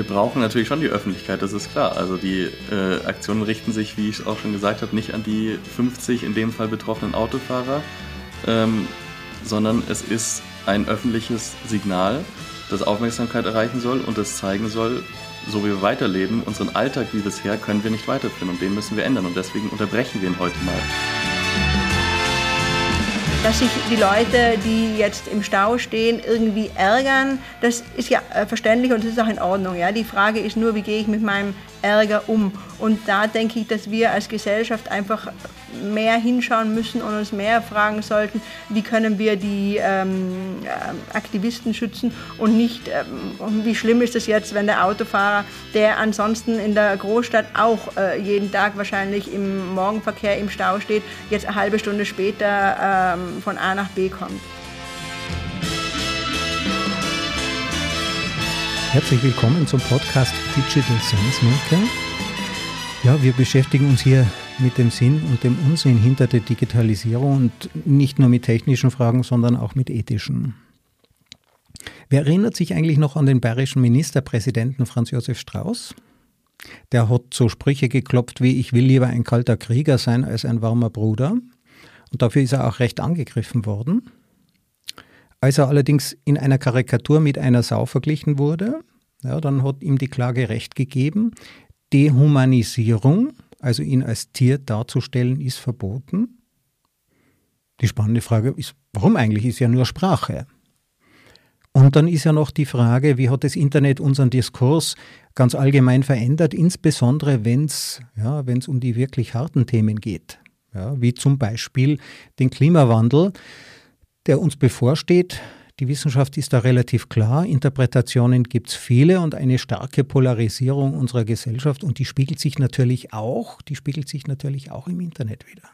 wir brauchen natürlich schon die Öffentlichkeit, das ist klar. Also die äh, Aktionen richten sich, wie ich es auch schon gesagt habe, nicht an die 50 in dem Fall betroffenen Autofahrer, ähm, sondern es ist ein öffentliches Signal, das Aufmerksamkeit erreichen soll und das zeigen soll, so wie wir weiterleben, unseren Alltag wie bisher können wir nicht weiterführen und den müssen wir ändern und deswegen unterbrechen wir ihn heute mal dass sich die Leute, die jetzt im Stau stehen, irgendwie ärgern, das ist ja äh, verständlich und das ist auch in Ordnung. Ja? Die Frage ist nur, wie gehe ich mit meinem Ärger um? Und da denke ich, dass wir als Gesellschaft einfach mehr hinschauen müssen und uns mehr fragen sollten, wie können wir die ähm, äh, Aktivisten schützen und nicht, ähm, wie schlimm ist es jetzt, wenn der Autofahrer, der ansonsten in der Großstadt auch äh, jeden Tag wahrscheinlich im Morgenverkehr im Stau steht, jetzt eine halbe Stunde später ähm, von A nach B kommt. Herzlich willkommen zum Podcast Digital Sense Maker. Ja, wir beschäftigen uns hier mit dem Sinn und dem Unsinn hinter der Digitalisierung und nicht nur mit technischen Fragen, sondern auch mit ethischen. Wer erinnert sich eigentlich noch an den bayerischen Ministerpräsidenten Franz Josef Strauß? Der hat so Sprüche geklopft wie ich will lieber ein kalter Krieger sein als ein warmer Bruder. Und dafür ist er auch recht angegriffen worden. Als er allerdings in einer Karikatur mit einer Sau verglichen wurde, ja, dann hat ihm die Klage recht gegeben. Dehumanisierung, also ihn als Tier darzustellen, ist verboten. Die spannende Frage ist, warum eigentlich? Ist ja nur Sprache. Und dann ist ja noch die Frage, wie hat das Internet unseren Diskurs ganz allgemein verändert, insbesondere wenn es ja, um die wirklich harten Themen geht, ja, wie zum Beispiel den Klimawandel, der uns bevorsteht, die Wissenschaft ist da relativ klar. Interpretationen gibt es viele und eine starke Polarisierung unserer Gesellschaft und die spiegelt sich natürlich auch, die spiegelt sich natürlich auch im Internet wieder.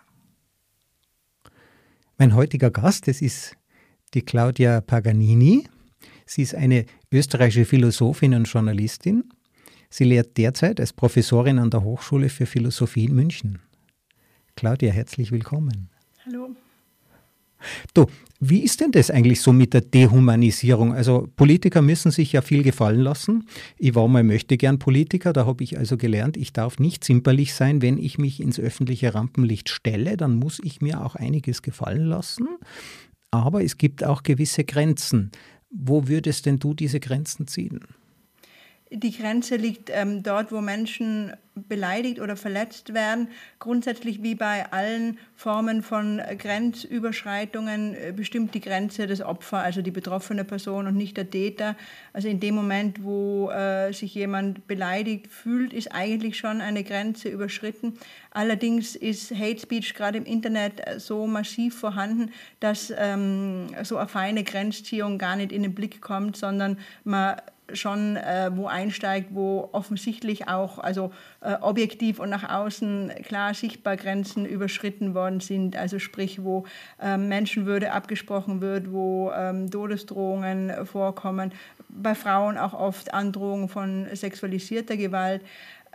Mein heutiger Gast, das ist die Claudia Paganini. Sie ist eine österreichische Philosophin und Journalistin. Sie lehrt derzeit als Professorin an der Hochschule für Philosophie in München. Claudia, herzlich willkommen. Hallo. Du, wie ist denn das eigentlich so mit der Dehumanisierung? Also Politiker müssen sich ja viel gefallen lassen. Ich war mal möchte gern Politiker, da habe ich also gelernt, ich darf nicht zimperlich sein, wenn ich mich ins öffentliche Rampenlicht stelle, dann muss ich mir auch einiges gefallen lassen. Aber es gibt auch gewisse Grenzen. Wo würdest denn du diese Grenzen ziehen? Die Grenze liegt ähm, dort, wo Menschen beleidigt oder verletzt werden. Grundsätzlich wie bei allen Formen von Grenzüberschreitungen äh, bestimmt die Grenze des Opfer, also die betroffene Person und nicht der Täter. Also in dem Moment, wo äh, sich jemand beleidigt fühlt, ist eigentlich schon eine Grenze überschritten. Allerdings ist Hate Speech gerade im Internet äh, so massiv vorhanden, dass ähm, so eine feine Grenzziehung gar nicht in den Blick kommt, sondern man schon äh, wo einsteigt, wo offensichtlich auch also äh, objektiv und nach außen klar sichtbar Grenzen überschritten worden sind. Also sprich, wo ähm, Menschenwürde abgesprochen wird, wo ähm, Todesdrohungen vorkommen, bei Frauen auch oft Androhungen von sexualisierter Gewalt.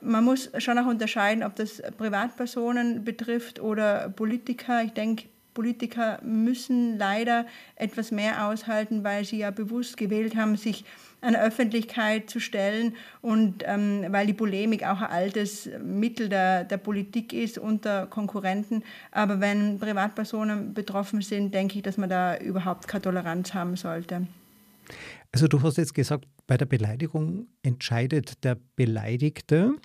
Man muss schon auch unterscheiden, ob das Privatpersonen betrifft oder Politiker. Ich denke, Politiker müssen leider etwas mehr aushalten, weil sie ja bewusst gewählt haben, sich an Öffentlichkeit zu stellen und ähm, weil die Polemik auch ein altes Mittel der, der Politik ist unter Konkurrenten. Aber wenn Privatpersonen betroffen sind, denke ich, dass man da überhaupt keine Toleranz haben sollte. Also du hast jetzt gesagt, bei der Beleidigung entscheidet der Beleidigte.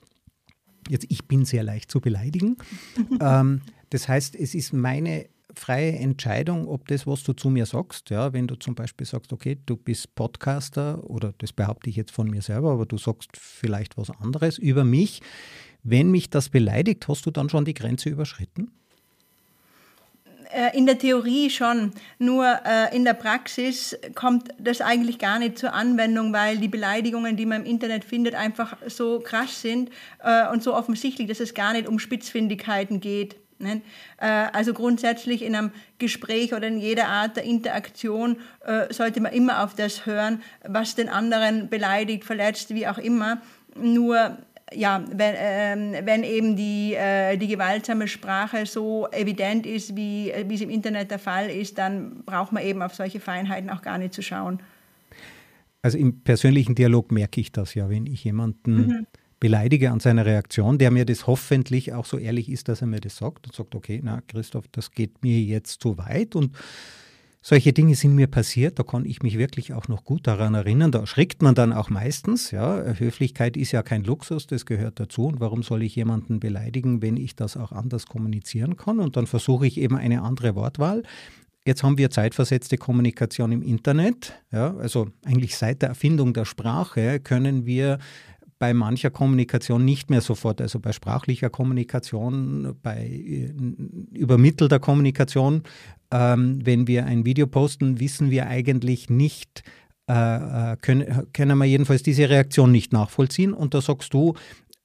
Jetzt, ich bin sehr leicht zu beleidigen. ähm, das heißt, es ist meine freie Entscheidung, ob das, was du zu mir sagst, ja, wenn du zum Beispiel sagst, okay, du bist Podcaster oder das behaupte ich jetzt von mir selber, aber du sagst vielleicht was anderes über mich. Wenn mich das beleidigt, hast du dann schon die Grenze überschritten? Äh, in der Theorie schon, nur äh, in der Praxis kommt das eigentlich gar nicht zur Anwendung, weil die Beleidigungen, die man im Internet findet, einfach so krass sind äh, und so offensichtlich, dass es gar nicht um Spitzfindigkeiten geht. Äh, also grundsätzlich in einem Gespräch oder in jeder Art der Interaktion äh, sollte man immer auf das hören, was den anderen beleidigt, verletzt, wie auch immer. Nur ja, wenn, äh, wenn eben die, äh, die gewaltsame Sprache so evident ist, wie, wie es im Internet der Fall ist, dann braucht man eben auf solche Feinheiten auch gar nicht zu schauen. Also im persönlichen Dialog merke ich das ja, wenn ich jemanden mhm. Beleidige an seiner Reaktion, der mir das hoffentlich auch so ehrlich ist, dass er mir das sagt und sagt, okay, na Christoph, das geht mir jetzt zu weit und solche Dinge sind mir passiert, da kann ich mich wirklich auch noch gut daran erinnern. Da erschrickt man dann auch meistens. Ja. Höflichkeit ist ja kein Luxus, das gehört dazu. Und warum soll ich jemanden beleidigen, wenn ich das auch anders kommunizieren kann? Und dann versuche ich eben eine andere Wortwahl. Jetzt haben wir zeitversetzte Kommunikation im Internet. Ja, also eigentlich seit der Erfindung der Sprache können wir bei mancher Kommunikation nicht mehr sofort, also bei sprachlicher Kommunikation, bei äh, übermittelter Kommunikation, ähm, wenn wir ein Video posten, wissen wir eigentlich nicht, äh, äh, können, können wir jedenfalls diese Reaktion nicht nachvollziehen. Und da sagst du,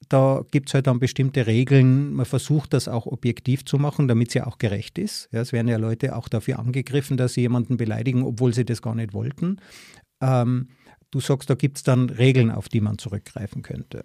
da gibt es halt dann bestimmte Regeln. Man versucht das auch objektiv zu machen, damit es ja auch gerecht ist. Ja, es werden ja Leute auch dafür angegriffen, dass sie jemanden beleidigen, obwohl sie das gar nicht wollten. Ähm, du sagst, da gibt es dann Regeln, auf die man zurückgreifen könnte.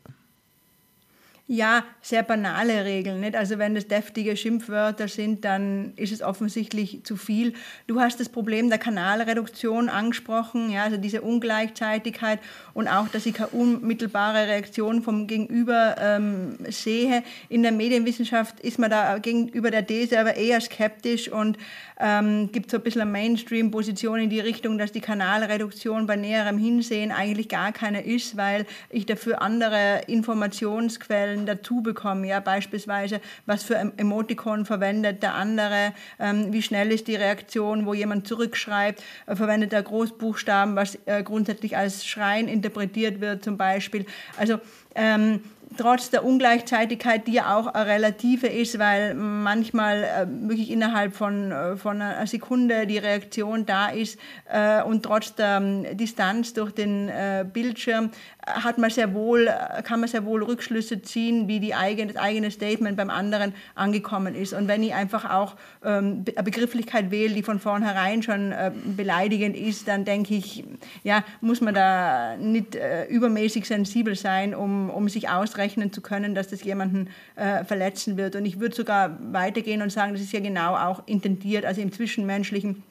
Ja, sehr banale Regeln. Nicht? Also wenn das deftige Schimpfwörter sind, dann ist es offensichtlich zu viel. Du hast das Problem der Kanalreduktion angesprochen, ja, also diese Ungleichzeitigkeit und auch, dass ich keine unmittelbare Reaktion vom Gegenüber ähm, sehe. In der Medienwissenschaft ist man da gegenüber der These aber eher skeptisch und ähm, gibt so ein bisschen eine Mainstream-Position in die Richtung, dass die Kanalreduktion bei näherem Hinsehen eigentlich gar keine ist, weil ich dafür andere Informationsquellen dazu bekomme. Ja, beispielsweise, was für Emoticon verwendet der andere, ähm, wie schnell ist die Reaktion, wo jemand zurückschreibt, äh, verwendet er Großbuchstaben, was äh, grundsätzlich als Schreien interpretiert wird zum Beispiel. Also ähm, trotz der Ungleichzeitigkeit, die ja auch eine relative ist, weil manchmal äh, wirklich innerhalb von, äh, von einer Sekunde die Reaktion da ist äh, und trotz der ähm, Distanz durch den äh, Bildschirm hat man sehr wohl, kann man sehr wohl Rückschlüsse ziehen, wie die eigene, das eigene Statement beim anderen angekommen ist. Und wenn ich einfach auch ähm, eine Begrifflichkeit wähle, die von vornherein schon äh, beleidigend ist, dann denke ich, ja, muss man da nicht äh, übermäßig sensibel sein, um, um sich ausrechnen zu können, dass das jemanden äh, verletzen wird. Und ich würde sogar weitergehen und sagen, das ist ja genau auch intendiert, also im Zwischenmenschlichen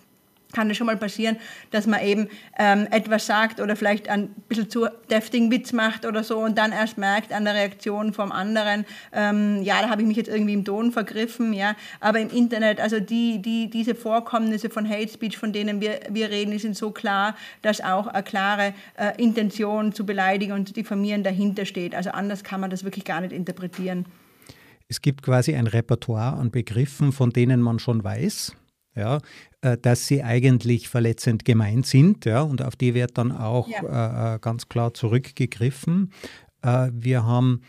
kann es schon mal passieren, dass man eben ähm, etwas sagt oder vielleicht ein bisschen zu deftigen Witz macht oder so und dann erst merkt an der Reaktion vom anderen, ähm, ja, da habe ich mich jetzt irgendwie im Ton vergriffen, ja. Aber im Internet, also die, die, diese Vorkommnisse von Hate Speech, von denen wir, wir reden, die sind so klar, dass auch eine klare äh, Intention zu beleidigen und zu diffamieren dahinter steht. Also anders kann man das wirklich gar nicht interpretieren. Es gibt quasi ein Repertoire an Begriffen, von denen man schon weiß, ja, dass sie eigentlich verletzend gemeint sind. Ja, und auf die wird dann auch ja. äh, äh ganz klar zurückgegriffen. Äh, wir haben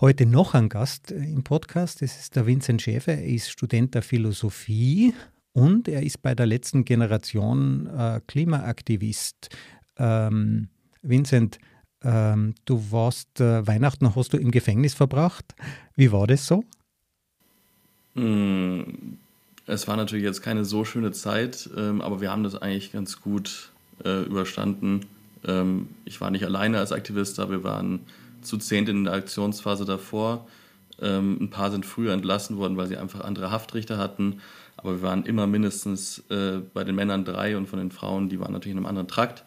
heute noch einen Gast im Podcast. Das ist der Vincent Schäfer. Er ist Student der Philosophie und er ist bei der letzten Generation äh, Klimaaktivist. Ähm, Vincent, ähm, du warst äh, Weihnachten, hast du im Gefängnis verbracht. Wie war das so? Mm, es war natürlich jetzt keine so schöne Zeit, ähm, aber wir haben das eigentlich ganz gut äh, überstanden. Ähm, ich war nicht alleine als Aktivist, aber wir waren zu zehnt in der Aktionsphase davor. Ähm, ein paar sind früher entlassen worden, weil sie einfach andere Haftrichter hatten. Aber wir waren immer mindestens äh, bei den Männern drei und von den Frauen, die waren natürlich in einem anderen Trakt.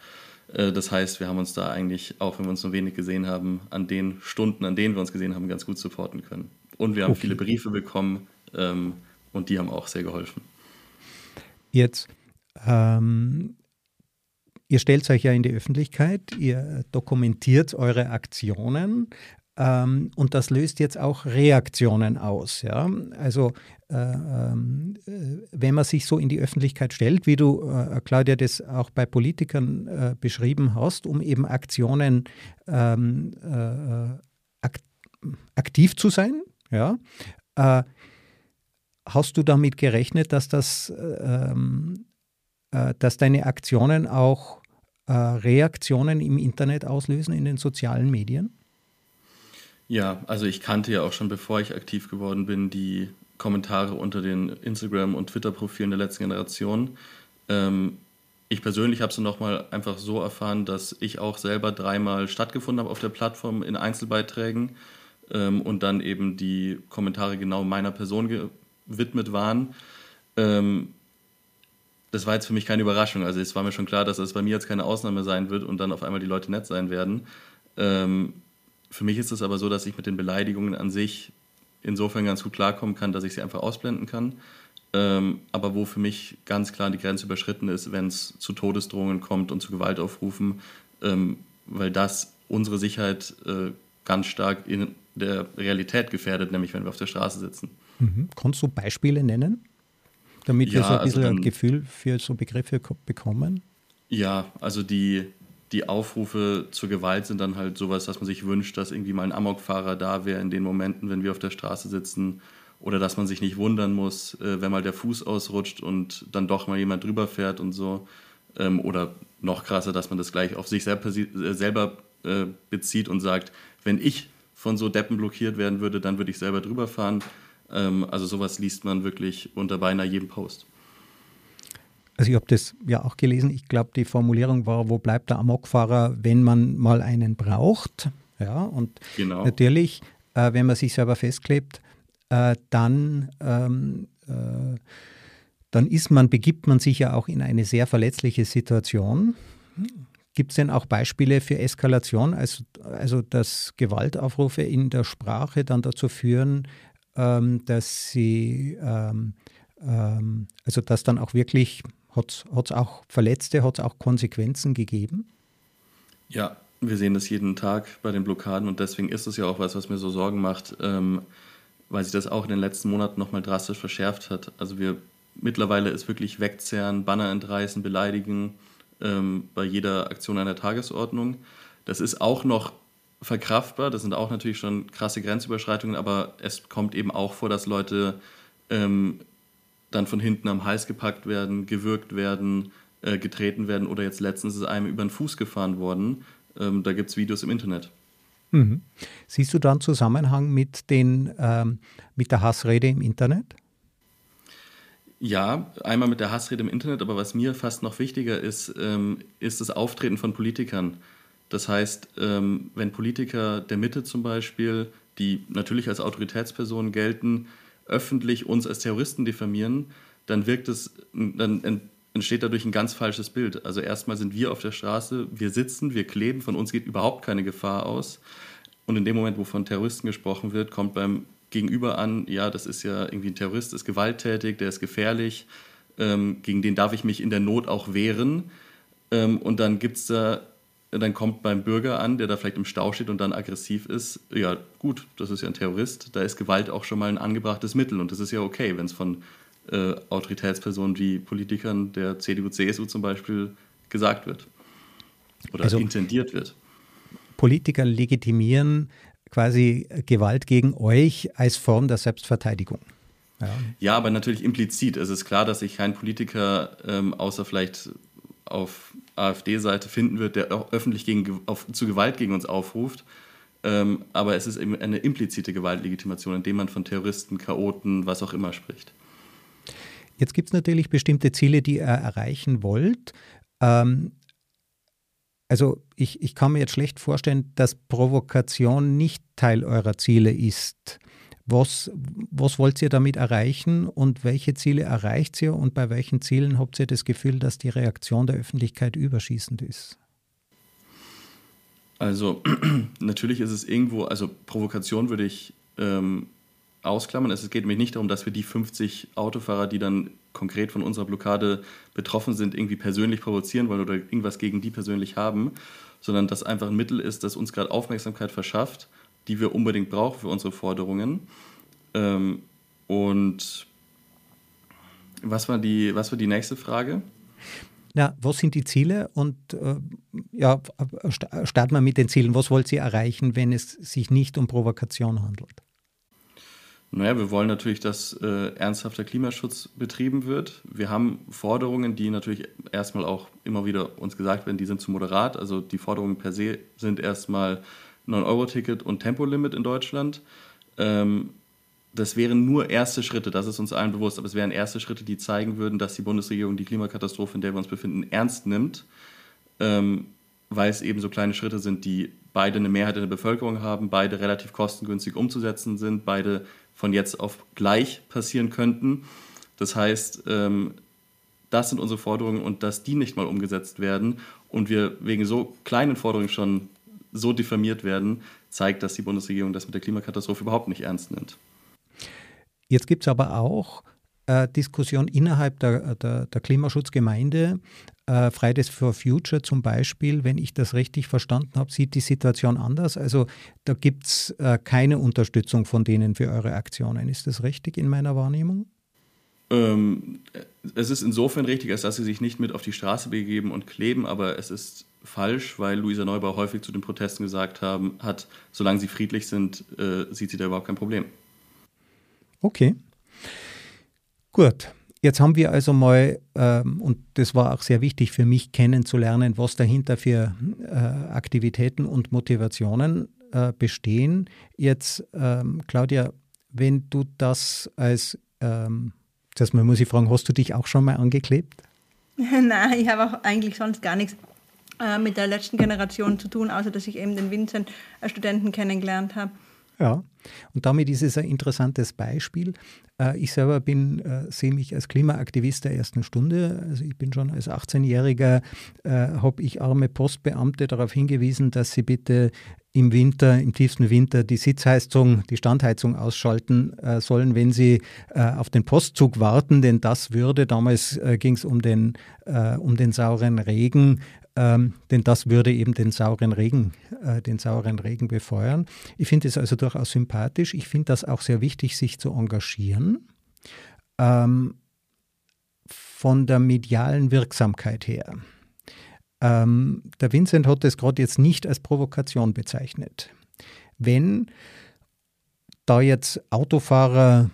Äh, das heißt, wir haben uns da eigentlich, auch wenn wir uns nur wenig gesehen haben, an den Stunden, an denen wir uns gesehen haben, ganz gut supporten können. Und wir haben okay. viele Briefe bekommen. Ähm, und die haben auch sehr geholfen. Jetzt, ähm, ihr stellt euch ja in die Öffentlichkeit, ihr dokumentiert eure Aktionen. Ähm, und das löst jetzt auch Reaktionen aus. Ja? Also äh, ähm, äh, wenn man sich so in die Öffentlichkeit stellt, wie du, äh, Claudia, das auch bei Politikern äh, beschrieben hast, um eben Aktionen ähm, äh, ak aktiv zu sein, ja, äh, Hast du damit gerechnet, dass, das, ähm, äh, dass deine Aktionen auch äh, Reaktionen im Internet auslösen, in den sozialen Medien? Ja, also ich kannte ja auch schon, bevor ich aktiv geworden bin, die Kommentare unter den Instagram- und Twitter-Profilen der letzten Generation. Ähm, ich persönlich habe es nochmal einfach so erfahren, dass ich auch selber dreimal stattgefunden habe auf der Plattform in Einzelbeiträgen ähm, und dann eben die Kommentare genau meiner Person widmet waren. Ähm, das war jetzt für mich keine Überraschung. Also es war mir schon klar, dass es bei mir jetzt keine Ausnahme sein wird und dann auf einmal die Leute nett sein werden. Ähm, für mich ist es aber so, dass ich mit den Beleidigungen an sich insofern ganz gut klarkommen kann, dass ich sie einfach ausblenden kann. Ähm, aber wo für mich ganz klar die Grenze überschritten ist, wenn es zu Todesdrohungen kommt und zu Gewaltaufrufen, ähm, weil das unsere Sicherheit äh, ganz stark in der Realität gefährdet, nämlich wenn wir auf der Straße sitzen. Mhm. Kannst du Beispiele nennen, damit ja, wir so ein bisschen also ein Gefühl für so Begriffe bekommen? Ja, also die, die Aufrufe zur Gewalt sind dann halt sowas, dass man sich wünscht, dass irgendwie mal ein Amokfahrer da wäre in den Momenten, wenn wir auf der Straße sitzen. Oder dass man sich nicht wundern muss, äh, wenn mal der Fuß ausrutscht und dann doch mal jemand drüber fährt und so. Ähm, oder noch krasser, dass man das gleich auf sich selber, äh, äh, bezieht und sagt, wenn ich von so Deppen blockiert werden würde, dann würde ich selber drüber fahren. Ähm, also sowas liest man wirklich unter beinahe jedem Post. Also ich habe das ja auch gelesen. Ich glaube, die Formulierung war, wo bleibt der Amokfahrer, wenn man mal einen braucht? Ja, und genau. natürlich, äh, wenn man sich selber festklebt, äh, dann, ähm, äh, dann ist man, begibt man sich ja auch in eine sehr verletzliche Situation. Gibt es denn auch Beispiele für Eskalation, also, also dass Gewaltaufrufe in der Sprache dann dazu führen, ähm, dass sie, ähm, ähm, also dass dann auch wirklich hat es auch Verletzte, hat es auch Konsequenzen gegeben? Ja, wir sehen das jeden Tag bei den Blockaden und deswegen ist es ja auch was, was mir so Sorgen macht, ähm, weil sich das auch in den letzten Monaten nochmal drastisch verschärft hat. Also wir mittlerweile ist wirklich wegzerren, Banner entreißen, beleidigen ähm, bei jeder Aktion einer Tagesordnung. Das ist auch noch verkraftbar, das sind auch natürlich schon krasse Grenzüberschreitungen, aber es kommt eben auch vor, dass Leute ähm, dann von hinten am Hals gepackt werden, gewürgt werden, äh, getreten werden oder jetzt letztens ist einem über den Fuß gefahren worden. Ähm, da gibt es Videos im Internet. Mhm. Siehst du da einen Zusammenhang mit, den, ähm, mit der Hassrede im Internet? Ja, einmal mit der Hassrede im Internet, aber was mir fast noch wichtiger ist, ähm, ist das Auftreten von Politikern. Das heißt, ähm, wenn Politiker der Mitte zum Beispiel, die natürlich als Autoritätspersonen gelten, öffentlich uns als Terroristen diffamieren, dann wirkt es, dann entsteht dadurch ein ganz falsches Bild. Also erstmal sind wir auf der Straße, wir sitzen, wir kleben, von uns geht überhaupt keine Gefahr aus. Und in dem Moment, wo von Terroristen gesprochen wird, kommt beim Gegenüber an, ja, das ist ja irgendwie ein Terrorist, ist gewalttätig, der ist gefährlich, ähm, gegen den darf ich mich in der Not auch wehren. Ähm, und dann gibt es da dann kommt beim Bürger an, der da vielleicht im Stau steht und dann aggressiv ist, ja gut, das ist ja ein Terrorist, da ist Gewalt auch schon mal ein angebrachtes Mittel und das ist ja okay, wenn es von äh, Autoritätspersonen wie Politikern der CDU, CSU zum Beispiel gesagt wird oder also, intendiert wird. Politiker legitimieren quasi Gewalt gegen euch als Form der Selbstverteidigung. Ja. ja, aber natürlich implizit. Es ist klar, dass sich kein Politiker, ähm, außer vielleicht auf AfD-Seite finden wird, der auch öffentlich gegen, auf, zu Gewalt gegen uns aufruft. Ähm, aber es ist eben eine implizite Gewaltlegitimation, indem man von Terroristen, Chaoten, was auch immer spricht. Jetzt gibt es natürlich bestimmte Ziele, die ihr erreichen wollt. Ähm, also ich, ich kann mir jetzt schlecht vorstellen, dass Provokation nicht Teil eurer Ziele ist. Was, was wollt ihr damit erreichen und welche Ziele erreicht ihr und bei welchen Zielen habt ihr das Gefühl, dass die Reaktion der Öffentlichkeit überschießend ist? Also natürlich ist es irgendwo, also Provokation würde ich ähm, ausklammern. Es geht nämlich nicht darum, dass wir die 50 Autofahrer, die dann konkret von unserer Blockade betroffen sind, irgendwie persönlich provozieren wollen oder irgendwas gegen die persönlich haben, sondern dass einfach ein Mittel ist, das uns gerade Aufmerksamkeit verschafft die wir unbedingt brauchen für unsere Forderungen. Ähm, und was war, die, was war die nächste Frage? Ja, was sind die Ziele und äh, ja, starten wir mit den Zielen. Was wollt ihr erreichen, wenn es sich nicht um Provokation handelt? Naja, wir wollen natürlich, dass äh, ernsthafter Klimaschutz betrieben wird. Wir haben Forderungen, die natürlich erstmal auch immer wieder uns gesagt werden, die sind zu moderat. Also die Forderungen per se sind erstmal 9-Euro-Ticket und Tempolimit in Deutschland. Ähm, das wären nur erste Schritte, das ist uns allen bewusst, aber es wären erste Schritte, die zeigen würden, dass die Bundesregierung die Klimakatastrophe, in der wir uns befinden, ernst nimmt, ähm, weil es eben so kleine Schritte sind, die beide eine Mehrheit in der Bevölkerung haben, beide relativ kostengünstig umzusetzen sind, beide von jetzt auf gleich passieren könnten. Das heißt, ähm, das sind unsere Forderungen und dass die nicht mal umgesetzt werden und wir wegen so kleinen Forderungen schon so diffamiert werden, zeigt, dass die Bundesregierung das mit der Klimakatastrophe überhaupt nicht ernst nimmt. Jetzt gibt es aber auch äh, Diskussion innerhalb der, der, der Klimaschutzgemeinde. Äh, Fridays for Future zum Beispiel, wenn ich das richtig verstanden habe, sieht die Situation anders. Also da gibt es äh, keine Unterstützung von denen für eure Aktionen. Ist das richtig in meiner Wahrnehmung? Ähm, es ist insofern richtig, als dass sie sich nicht mit auf die Straße begeben und kleben, aber es ist falsch, weil Luisa Neubauer häufig zu den Protesten gesagt haben, hat, solange sie friedlich sind, äh, sieht sie da überhaupt kein Problem. Okay. Gut. Jetzt haben wir also mal, ähm, und das war auch sehr wichtig für mich, kennenzulernen, was dahinter für äh, Aktivitäten und Motivationen äh, bestehen. Jetzt, ähm, Claudia, wenn du das als, ähm, das muss ich fragen, hast du dich auch schon mal angeklebt? Nein, ich habe auch eigentlich sonst gar nichts äh, mit der letzten Generation zu tun, außer dass ich eben den Vincent-Studenten kennengelernt habe. Ja, und damit ist es ein interessantes Beispiel. Äh, ich selber bin, äh, sehe mich als Klimaaktivist der ersten Stunde. Also ich bin schon als 18-Jähriger, äh, habe ich arme Postbeamte darauf hingewiesen, dass sie bitte im Winter, im tiefsten Winter, die Sitzheizung, die Standheizung ausschalten äh, sollen, wenn sie äh, auf den Postzug warten, denn das würde, damals äh, ging es um den, um den sauren Regen, ähm, denn das würde eben den sauren Regen, äh, den sauren Regen befeuern. Ich finde es also durchaus sympathisch. Ich finde das auch sehr wichtig, sich zu engagieren. Ähm, von der medialen Wirksamkeit her. Ähm, der Vincent hat es gerade jetzt nicht als Provokation bezeichnet. Wenn da jetzt Autofahrer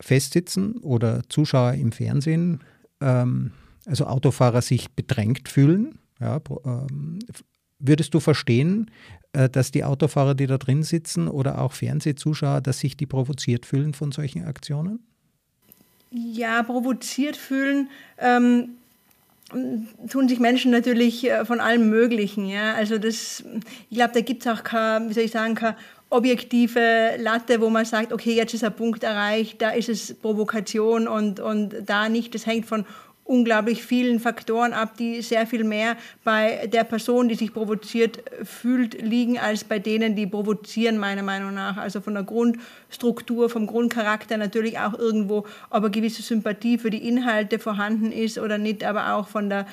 festsitzen oder Zuschauer im Fernsehen, ähm, also Autofahrer sich bedrängt fühlen, ja, ähm, würdest du verstehen, äh, dass die Autofahrer, die da drin sitzen oder auch Fernsehzuschauer, dass sich die provoziert fühlen von solchen Aktionen? Ja, provoziert fühlen. Ähm tun sich Menschen natürlich äh, von allem Möglichen. Ja? Also das, ich glaube, da gibt es auch keine, wie soll ich sagen, keine objektive Latte, wo man sagt, okay, jetzt ist ein Punkt erreicht, da ist es Provokation und, und da nicht. Das hängt von unglaublich vielen Faktoren ab, die sehr viel mehr bei der Person, die sich provoziert fühlt, liegen, als bei denen, die provozieren, meiner Meinung nach. Also von der Grundstruktur, vom Grundcharakter natürlich auch irgendwo, ob eine gewisse Sympathie für die Inhalte vorhanden ist oder nicht, aber auch von der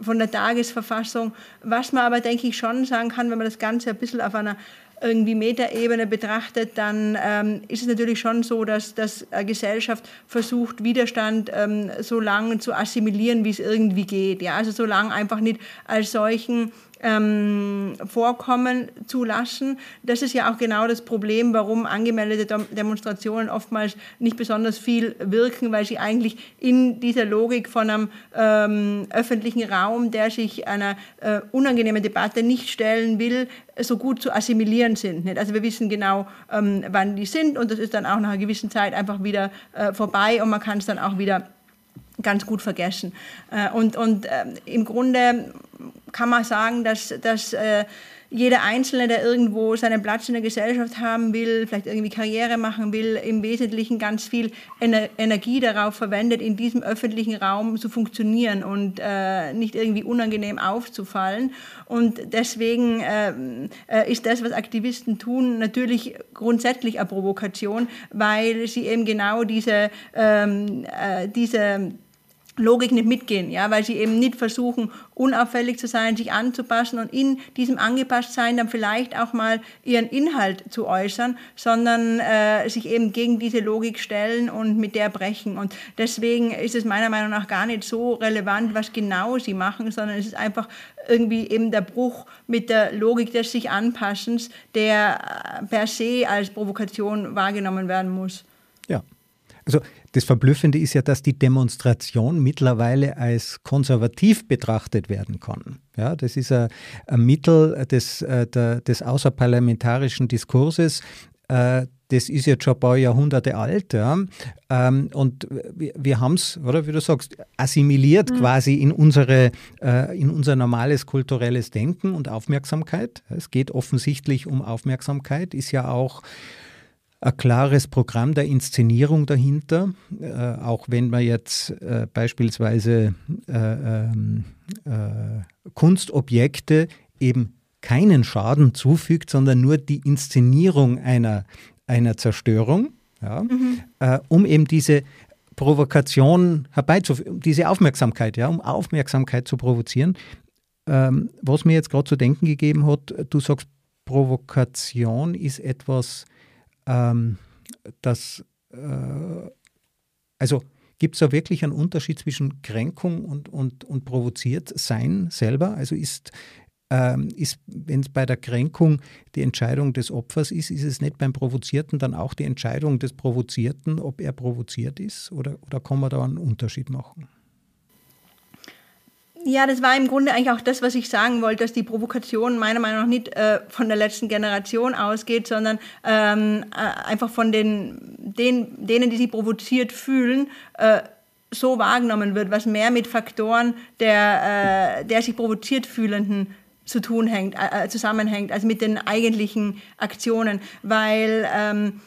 von der Tagesverfassung. Was man aber, denke ich, schon sagen kann, wenn man das Ganze ein bisschen auf einer irgendwie Metaebene betrachtet, dann ähm, ist es natürlich schon so, dass, dass Gesellschaft versucht, Widerstand ähm, so lange zu assimilieren, wie es irgendwie geht. Ja? Also so lange einfach nicht als solchen ähm, vorkommen zu lassen. Das ist ja auch genau das Problem, warum angemeldete Demonstrationen oftmals nicht besonders viel wirken, weil sie eigentlich in dieser Logik von einem ähm, öffentlichen Raum, der sich einer äh, unangenehmen Debatte nicht stellen will, so gut zu assimilieren sind. Nicht? Also wir wissen genau, ähm, wann die sind und das ist dann auch nach einer gewissen Zeit einfach wieder äh, vorbei und man kann es dann auch wieder ganz gut vergessen. Äh, und und äh, im Grunde kann man sagen, dass, dass äh, jeder Einzelne, der irgendwo seinen Platz in der Gesellschaft haben will, vielleicht irgendwie Karriere machen will, im Wesentlichen ganz viel Ener Energie darauf verwendet, in diesem öffentlichen Raum zu funktionieren und äh, nicht irgendwie unangenehm aufzufallen. Und deswegen äh, äh ist das, was Aktivisten tun, natürlich grundsätzlich eine Provokation, weil sie eben genau diese, ähm, äh, diese Logik nicht mitgehen, ja, weil sie eben nicht versuchen, unauffällig zu sein, sich anzupassen und in diesem Angepasstsein dann vielleicht auch mal ihren Inhalt zu äußern, sondern äh, sich eben gegen diese Logik stellen und mit der brechen. Und deswegen ist es meiner Meinung nach gar nicht so relevant, was genau sie machen, sondern es ist einfach irgendwie eben der Bruch mit der Logik des sich Anpassens, der äh, per se als Provokation wahrgenommen werden muss. Ja, also das Verblüffende ist ja, dass die Demonstration mittlerweile als konservativ betrachtet werden kann. Ja, das ist ein, ein Mittel des, äh, der, des außerparlamentarischen Diskurses. Äh, das ist jetzt schon ein paar Jahrhunderte alt. Ja. Ähm, und wir, wir haben es, oder wie du sagst, assimiliert mhm. quasi in, unsere, äh, in unser normales kulturelles Denken und Aufmerksamkeit. Es geht offensichtlich um Aufmerksamkeit, ist ja auch ein klares Programm der Inszenierung dahinter, äh, auch wenn man jetzt äh, beispielsweise äh, ähm, äh, Kunstobjekte eben keinen Schaden zufügt, sondern nur die Inszenierung einer, einer Zerstörung, ja, mhm. Äh, um eben diese Provokation herbeizuführen, diese Aufmerksamkeit, ja, um Aufmerksamkeit zu provozieren. Ähm, was mir jetzt gerade zu denken gegeben hat, du sagst, Provokation ist etwas, ähm, das, äh, also gibt es da wirklich einen Unterschied zwischen Kränkung und, und, und provoziert sein selber? Also ist, ähm, ist wenn es bei der Kränkung die Entscheidung des Opfers ist, ist es nicht beim Provozierten dann auch die Entscheidung des Provozierten, ob er provoziert ist? Oder, oder kann man da einen Unterschied machen? Ja, das war im Grunde eigentlich auch das, was ich sagen wollte, dass die Provokation meiner Meinung nach nicht äh, von der letzten Generation ausgeht, sondern ähm, äh, einfach von den, den, denen, die sie provoziert fühlen, äh, so wahrgenommen wird, was mehr mit Faktoren der, äh, der sich provoziert fühlenden zu tun hängt, äh, zusammenhängt, als mit den eigentlichen Aktionen, weil ähm,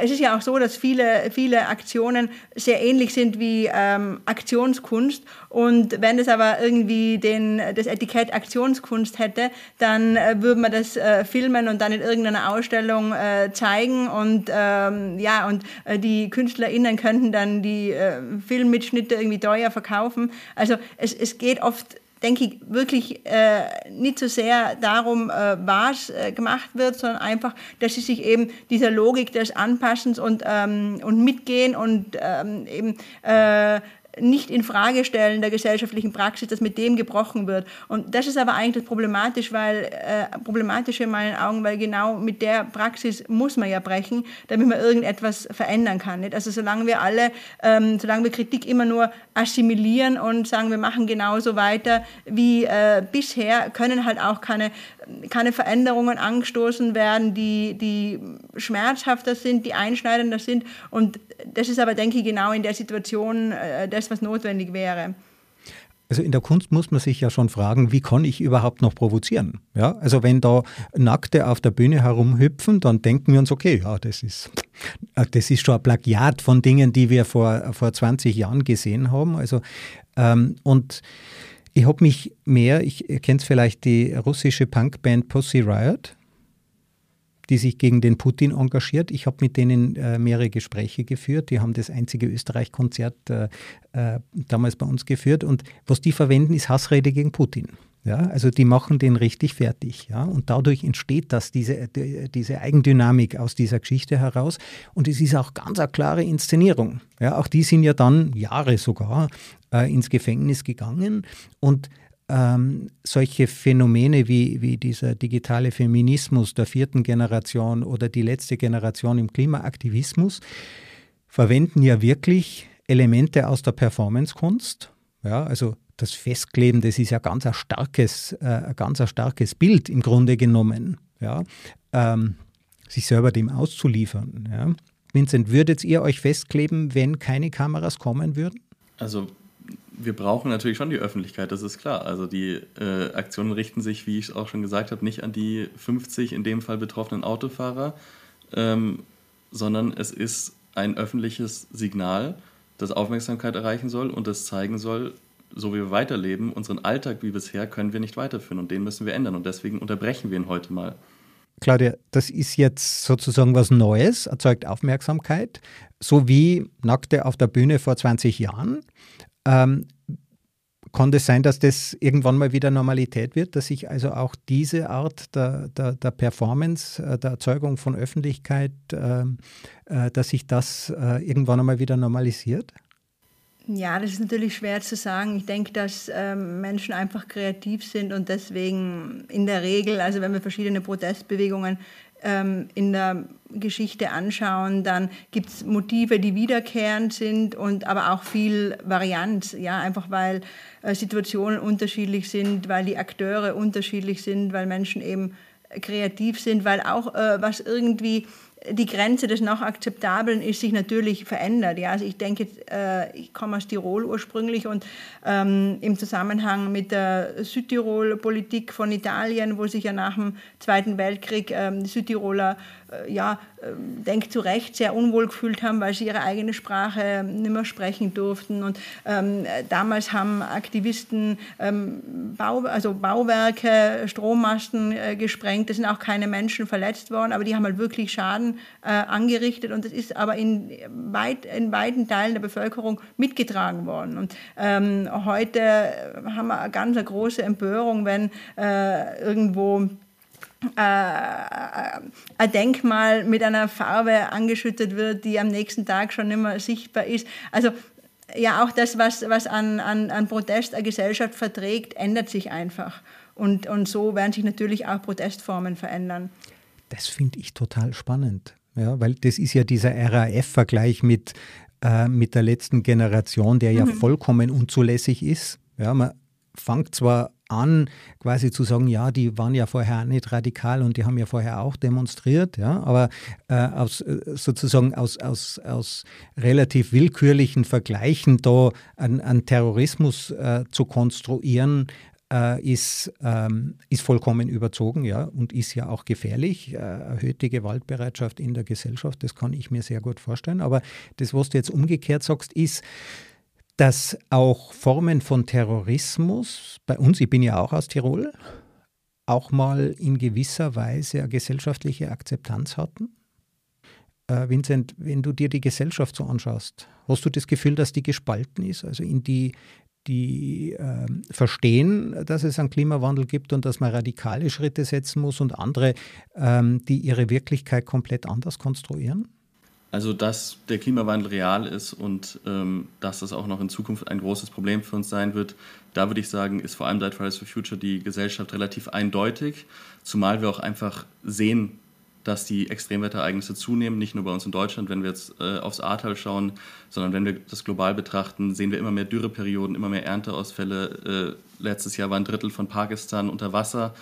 es ist ja auch so, dass viele, viele Aktionen sehr ähnlich sind wie ähm, Aktionskunst. Und wenn es aber irgendwie den, das Etikett Aktionskunst hätte, dann äh, würde man das äh, filmen und dann in irgendeiner Ausstellung äh, zeigen. Und ähm, ja, und äh, die KünstlerInnen könnten dann die äh, Filmmitschnitte irgendwie teuer verkaufen. Also es, es geht oft denke ich, wirklich äh, nicht so sehr darum, äh, was äh, gemacht wird, sondern einfach, dass sie sich eben dieser Logik des Anpassens und, ähm, und Mitgehen und ähm, eben äh, nicht in Frage stellen der gesellschaftlichen Praxis, dass mit dem gebrochen wird. Und das ist aber eigentlich das problematisch, weil, äh, problematisch in meinen Augen, weil genau mit der Praxis muss man ja brechen, damit man irgendetwas verändern kann. Nicht? Also solange wir alle, ähm, solange wir Kritik immer nur assimilieren und sagen, wir machen genauso weiter wie äh, bisher, können halt auch keine keine Veränderungen angestoßen werden, die, die schmerzhafter sind, die einschneidender sind. Und das ist aber, denke ich, genau in der Situation äh, das, was notwendig wäre. Also in der Kunst muss man sich ja schon fragen, wie kann ich überhaupt noch provozieren? Ja, also wenn da Nackte auf der Bühne herumhüpfen, dann denken wir uns, okay, ja, das ist, das ist schon ein Plagiat von Dingen, die wir vor, vor 20 Jahren gesehen haben. Also, ähm, und ich habe mich mehr, ich kennt vielleicht die russische Punkband Pussy Riot, die sich gegen den Putin engagiert. Ich habe mit denen äh, mehrere Gespräche geführt. Die haben das einzige Österreich-Konzert äh, äh, damals bei uns geführt. Und was die verwenden, ist Hassrede gegen Putin. Ja, also die machen den richtig fertig. Ja, und dadurch entsteht das, diese, diese Eigendynamik aus dieser Geschichte heraus. Und es ist auch ganz eine klare Inszenierung. Ja, auch die sind ja dann Jahre sogar äh, ins Gefängnis gegangen. Und ähm, solche Phänomene wie, wie dieser digitale Feminismus der vierten Generation oder die letzte Generation im Klimaaktivismus verwenden ja wirklich Elemente aus der Performancekunst. Ja, also das Festkleben, das ist ja ganz ein starkes, äh, ganz ein starkes Bild im Grunde genommen. Ja? Ähm, sich selber dem auszuliefern. Ja? Vincent, würdet ihr euch festkleben, wenn keine Kameras kommen würden? Also wir brauchen natürlich schon die Öffentlichkeit, das ist klar. Also die äh, Aktionen richten sich, wie ich auch schon gesagt habe, nicht an die 50 in dem Fall betroffenen Autofahrer, ähm, sondern es ist ein öffentliches Signal, das Aufmerksamkeit erreichen soll und das zeigen soll, so wie wir weiterleben, unseren Alltag wie bisher können wir nicht weiterführen und den müssen wir ändern und deswegen unterbrechen wir ihn heute mal. Claudia, das ist jetzt sozusagen was Neues, erzeugt Aufmerksamkeit, so wie Nackte auf der Bühne vor 20 Jahren. Ähm, kann es sein, dass das irgendwann mal wieder Normalität wird, dass sich also auch diese Art der, der, der Performance, äh, der Erzeugung von Öffentlichkeit, äh, äh, dass sich das äh, irgendwann einmal wieder normalisiert? Ja, das ist natürlich schwer zu sagen. Ich denke, dass ähm, Menschen einfach kreativ sind und deswegen in der Regel, also wenn wir verschiedene Protestbewegungen ähm, in der Geschichte anschauen, dann gibt es Motive, die wiederkehrend sind und aber auch viel Varianz, ja, einfach weil äh, Situationen unterschiedlich sind, weil die Akteure unterschiedlich sind, weil Menschen eben kreativ sind, weil auch äh, was irgendwie die Grenze des noch Akzeptablen ist sich natürlich verändert. Ja, also ich denke, äh, ich komme aus Tirol ursprünglich und ähm, im Zusammenhang mit der Südtirol-Politik von Italien, wo sich ja nach dem Zweiten Weltkrieg ähm, die Südtiroler äh, ja, denkt zu Recht, sehr unwohl gefühlt haben, weil sie ihre eigene Sprache nicht mehr sprechen durften. Und ähm, damals haben Aktivisten ähm, Bau, also Bauwerke, Strommasten äh, gesprengt. Es sind auch keine Menschen verletzt worden, aber die haben halt wirklich Schaden äh, angerichtet. Und das ist aber in, weit, in weiten Teilen der Bevölkerung mitgetragen worden. Und ähm, heute haben wir eine ganz große Empörung, wenn äh, irgendwo äh, ein Denkmal mit einer Farbe angeschüttet wird, die am nächsten Tag schon nicht mehr sichtbar ist. Also ja, auch das, was, was an, an, an Protest eine Gesellschaft verträgt, ändert sich einfach. Und, und so werden sich natürlich auch Protestformen verändern. Das finde ich total spannend, ja, weil das ist ja dieser RAF-Vergleich mit, äh, mit der letzten Generation, der ja mhm. vollkommen unzulässig ist. Ja, man fängt zwar an, quasi zu sagen, ja, die waren ja vorher nicht radikal und die haben ja vorher auch demonstriert, ja, aber äh, aus, äh, sozusagen aus, aus, aus relativ willkürlichen Vergleichen da einen, Terrorismus äh, zu konstruieren, äh, ist, ähm, ist vollkommen überzogen, ja, und ist ja auch gefährlich. Äh, erhöht die Gewaltbereitschaft in der Gesellschaft, das kann ich mir sehr gut vorstellen. Aber das, was du jetzt umgekehrt sagst, ist, dass auch Formen von Terrorismus bei uns, ich bin ja auch aus Tirol, auch mal in gewisser Weise eine gesellschaftliche Akzeptanz hatten? Äh, Vincent, wenn du dir die Gesellschaft so anschaust, hast du das Gefühl, dass die gespalten ist, also in die, die äh, verstehen, dass es einen Klimawandel gibt und dass man radikale Schritte setzen muss und andere, ähm, die ihre Wirklichkeit komplett anders konstruieren? Also, dass der Klimawandel real ist und ähm, dass das auch noch in Zukunft ein großes Problem für uns sein wird, da würde ich sagen, ist vor allem seit Fridays for Future die Gesellschaft relativ eindeutig, zumal wir auch einfach sehen, dass die Extremwetterereignisse zunehmen, nicht nur bei uns in Deutschland, wenn wir jetzt äh, aufs Ahrtal schauen, sondern wenn wir das global betrachten, sehen wir immer mehr Dürreperioden, immer mehr Ernteausfälle. Äh, letztes Jahr war ein Drittel von Pakistan unter Wasser.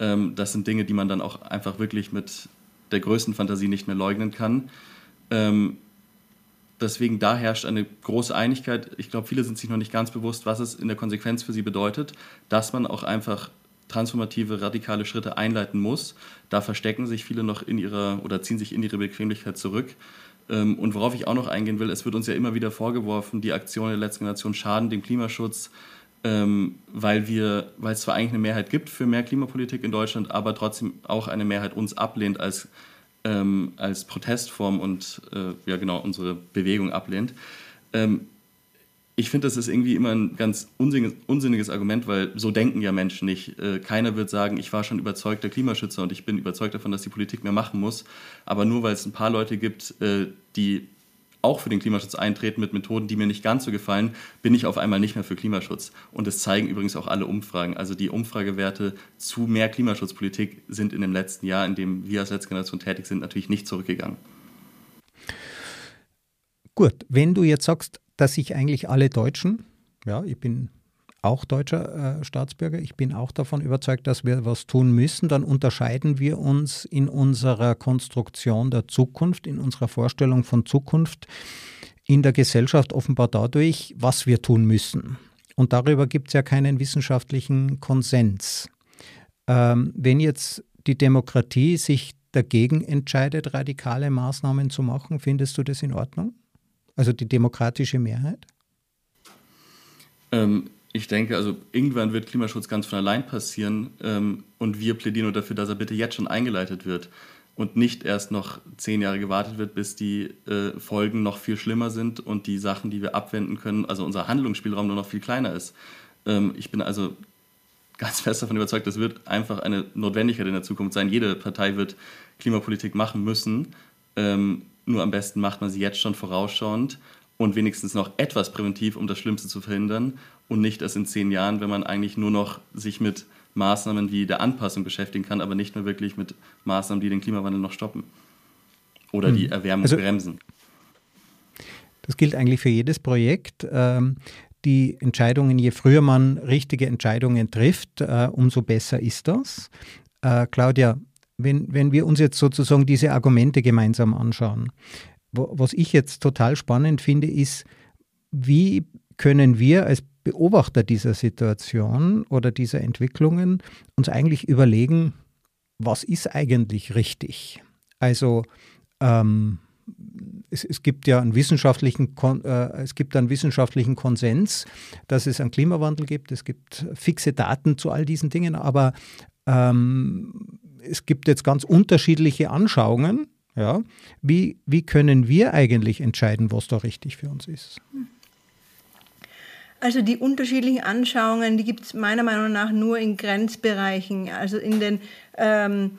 Ähm, das sind Dinge, die man dann auch einfach wirklich mit der größten Fantasie nicht mehr leugnen kann. Ähm, deswegen da herrscht eine große Einigkeit. Ich glaube, viele sind sich noch nicht ganz bewusst, was es in der Konsequenz für sie bedeutet, dass man auch einfach transformative, radikale Schritte einleiten muss. Da verstecken sich viele noch in ihrer oder ziehen sich in ihre Bequemlichkeit zurück. Ähm, und worauf ich auch noch eingehen will, es wird uns ja immer wieder vorgeworfen, die Aktionen der letzten Generation schaden dem Klimaschutz, ähm, weil wir, weil es zwar eigentlich eine Mehrheit gibt für mehr Klimapolitik in Deutschland, aber trotzdem auch eine Mehrheit uns ablehnt als ähm, als Protestform und äh, ja genau unsere Bewegung ablehnt. Ähm, ich finde, das ist irgendwie immer ein ganz unsinniges, unsinniges, Argument, weil so denken ja Menschen nicht. Äh, keiner wird sagen, ich war schon überzeugter Klimaschützer und ich bin überzeugt davon, dass die Politik mehr machen muss. Aber nur weil es ein paar Leute gibt, äh, die auch für den Klimaschutz eintreten mit Methoden, die mir nicht ganz so gefallen, bin ich auf einmal nicht mehr für Klimaschutz. Und das zeigen übrigens auch alle Umfragen. Also die Umfragewerte zu mehr Klimaschutzpolitik sind in dem letzten Jahr, in dem wir als letzte Generation tätig sind, natürlich nicht zurückgegangen. Gut, wenn du jetzt sagst, dass sich eigentlich alle Deutschen, ja, ich bin auch deutscher äh, Staatsbürger. Ich bin auch davon überzeugt, dass wir was tun müssen. Dann unterscheiden wir uns in unserer Konstruktion der Zukunft, in unserer Vorstellung von Zukunft in der Gesellschaft offenbar dadurch, was wir tun müssen. Und darüber gibt es ja keinen wissenschaftlichen Konsens. Ähm, wenn jetzt die Demokratie sich dagegen entscheidet, radikale Maßnahmen zu machen, findest du das in Ordnung? Also die demokratische Mehrheit? Ähm, ich denke, also irgendwann wird Klimaschutz ganz von allein passieren ähm, und wir plädieren nur dafür, dass er bitte jetzt schon eingeleitet wird und nicht erst noch zehn Jahre gewartet wird, bis die äh, Folgen noch viel schlimmer sind und die Sachen, die wir abwenden können, also unser Handlungsspielraum nur noch viel kleiner ist. Ähm, ich bin also ganz fest davon überzeugt, das wird einfach eine Notwendigkeit in der Zukunft sein. Jede Partei wird Klimapolitik machen müssen. Ähm, nur am besten macht man sie jetzt schon vorausschauend und wenigstens noch etwas präventiv, um das Schlimmste zu verhindern und nicht erst in zehn Jahren, wenn man eigentlich nur noch sich mit Maßnahmen wie der Anpassung beschäftigen kann, aber nicht mehr wirklich mit Maßnahmen, die den Klimawandel noch stoppen oder hm. die Erwärmung also, bremsen. Das gilt eigentlich für jedes Projekt. Ähm, die Entscheidungen, je früher man richtige Entscheidungen trifft, äh, umso besser ist das. Äh, Claudia, wenn, wenn wir uns jetzt sozusagen diese Argumente gemeinsam anschauen, was ich jetzt total spannend finde, ist, wie können wir als Beobachter dieser Situation oder dieser Entwicklungen uns eigentlich überlegen, was ist eigentlich richtig? Also ähm, es, es, gibt ja einen wissenschaftlichen, äh, es gibt einen wissenschaftlichen Konsens, dass es einen Klimawandel gibt. Es gibt fixe Daten zu all diesen Dingen, aber ähm, es gibt jetzt ganz unterschiedliche Anschauungen. Ja? Wie, wie können wir eigentlich entscheiden, was da richtig für uns ist? Also die unterschiedlichen Anschauungen, die gibt es meiner Meinung nach nur in Grenzbereichen, also in den ähm,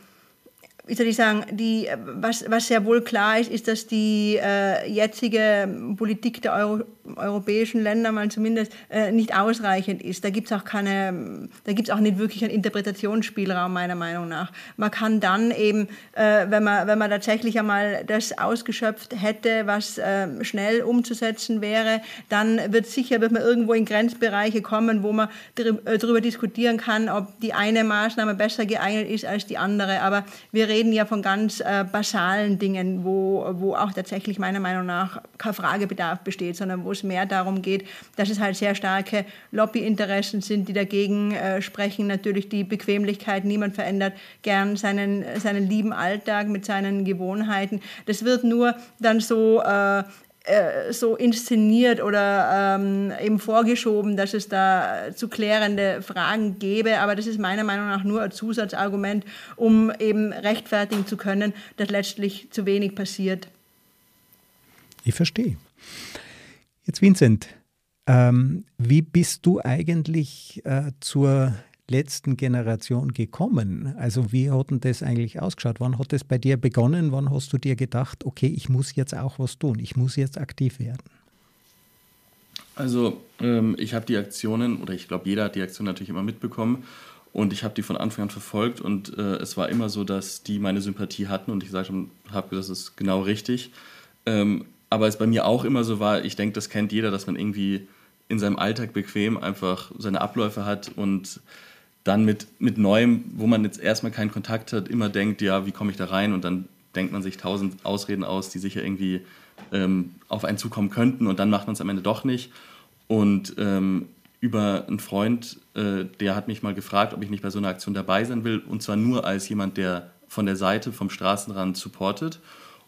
wie soll ich sagen, die, was, was sehr wohl klar ist, ist, dass die äh, jetzige Politik der Euro, europäischen Länder mal zumindest äh, nicht ausreichend ist. Da gibt es auch keine, da gibt es auch nicht wirklich einen Interpretationsspielraum meiner Meinung nach. Man kann dann eben, äh, wenn man wenn man tatsächlich einmal das ausgeschöpft hätte, was äh, schnell umzusetzen wäre, dann wird sicher wird man irgendwo in Grenzbereiche kommen, wo man darüber äh, diskutieren kann, ob die eine Maßnahme besser geeignet ist als die andere. Aber wir reden ja von ganz äh, basalen Dingen, wo, wo auch tatsächlich meiner Meinung nach kein Fragebedarf besteht, sondern wo es mehr darum geht, dass es halt sehr starke Lobbyinteressen sind, die dagegen äh, sprechen. Natürlich die Bequemlichkeit, niemand verändert gern seinen, seinen lieben Alltag mit seinen Gewohnheiten. Das wird nur dann so äh, äh so inszeniert oder ähm, eben vorgeschoben, dass es da zu klärende Fragen gäbe. Aber das ist meiner Meinung nach nur ein Zusatzargument, um eben rechtfertigen zu können, dass letztlich zu wenig passiert. Ich verstehe. Jetzt Vincent, ähm, wie bist du eigentlich äh, zur letzten Generation gekommen? Also wie hat denn das eigentlich ausgeschaut? Wann hat das bei dir begonnen? Wann hast du dir gedacht, okay, ich muss jetzt auch was tun, ich muss jetzt aktiv werden? Also ähm, ich habe die Aktionen, oder ich glaube, jeder hat die Aktion natürlich immer mitbekommen und ich habe die von Anfang an verfolgt und äh, es war immer so, dass die meine Sympathie hatten und ich gesagt habe, das ist genau richtig. Ähm, aber es bei mir auch immer so war, ich denke, das kennt jeder, dass man irgendwie in seinem Alltag bequem einfach seine Abläufe hat und dann mit, mit Neuem, wo man jetzt erstmal keinen Kontakt hat, immer denkt, ja, wie komme ich da rein? Und dann denkt man sich tausend Ausreden aus, die sicher irgendwie ähm, auf einen zukommen könnten und dann macht man es am Ende doch nicht. Und ähm, über einen Freund, äh, der hat mich mal gefragt, ob ich nicht bei so einer Aktion dabei sein will und zwar nur als jemand, der von der Seite vom Straßenrand supportet.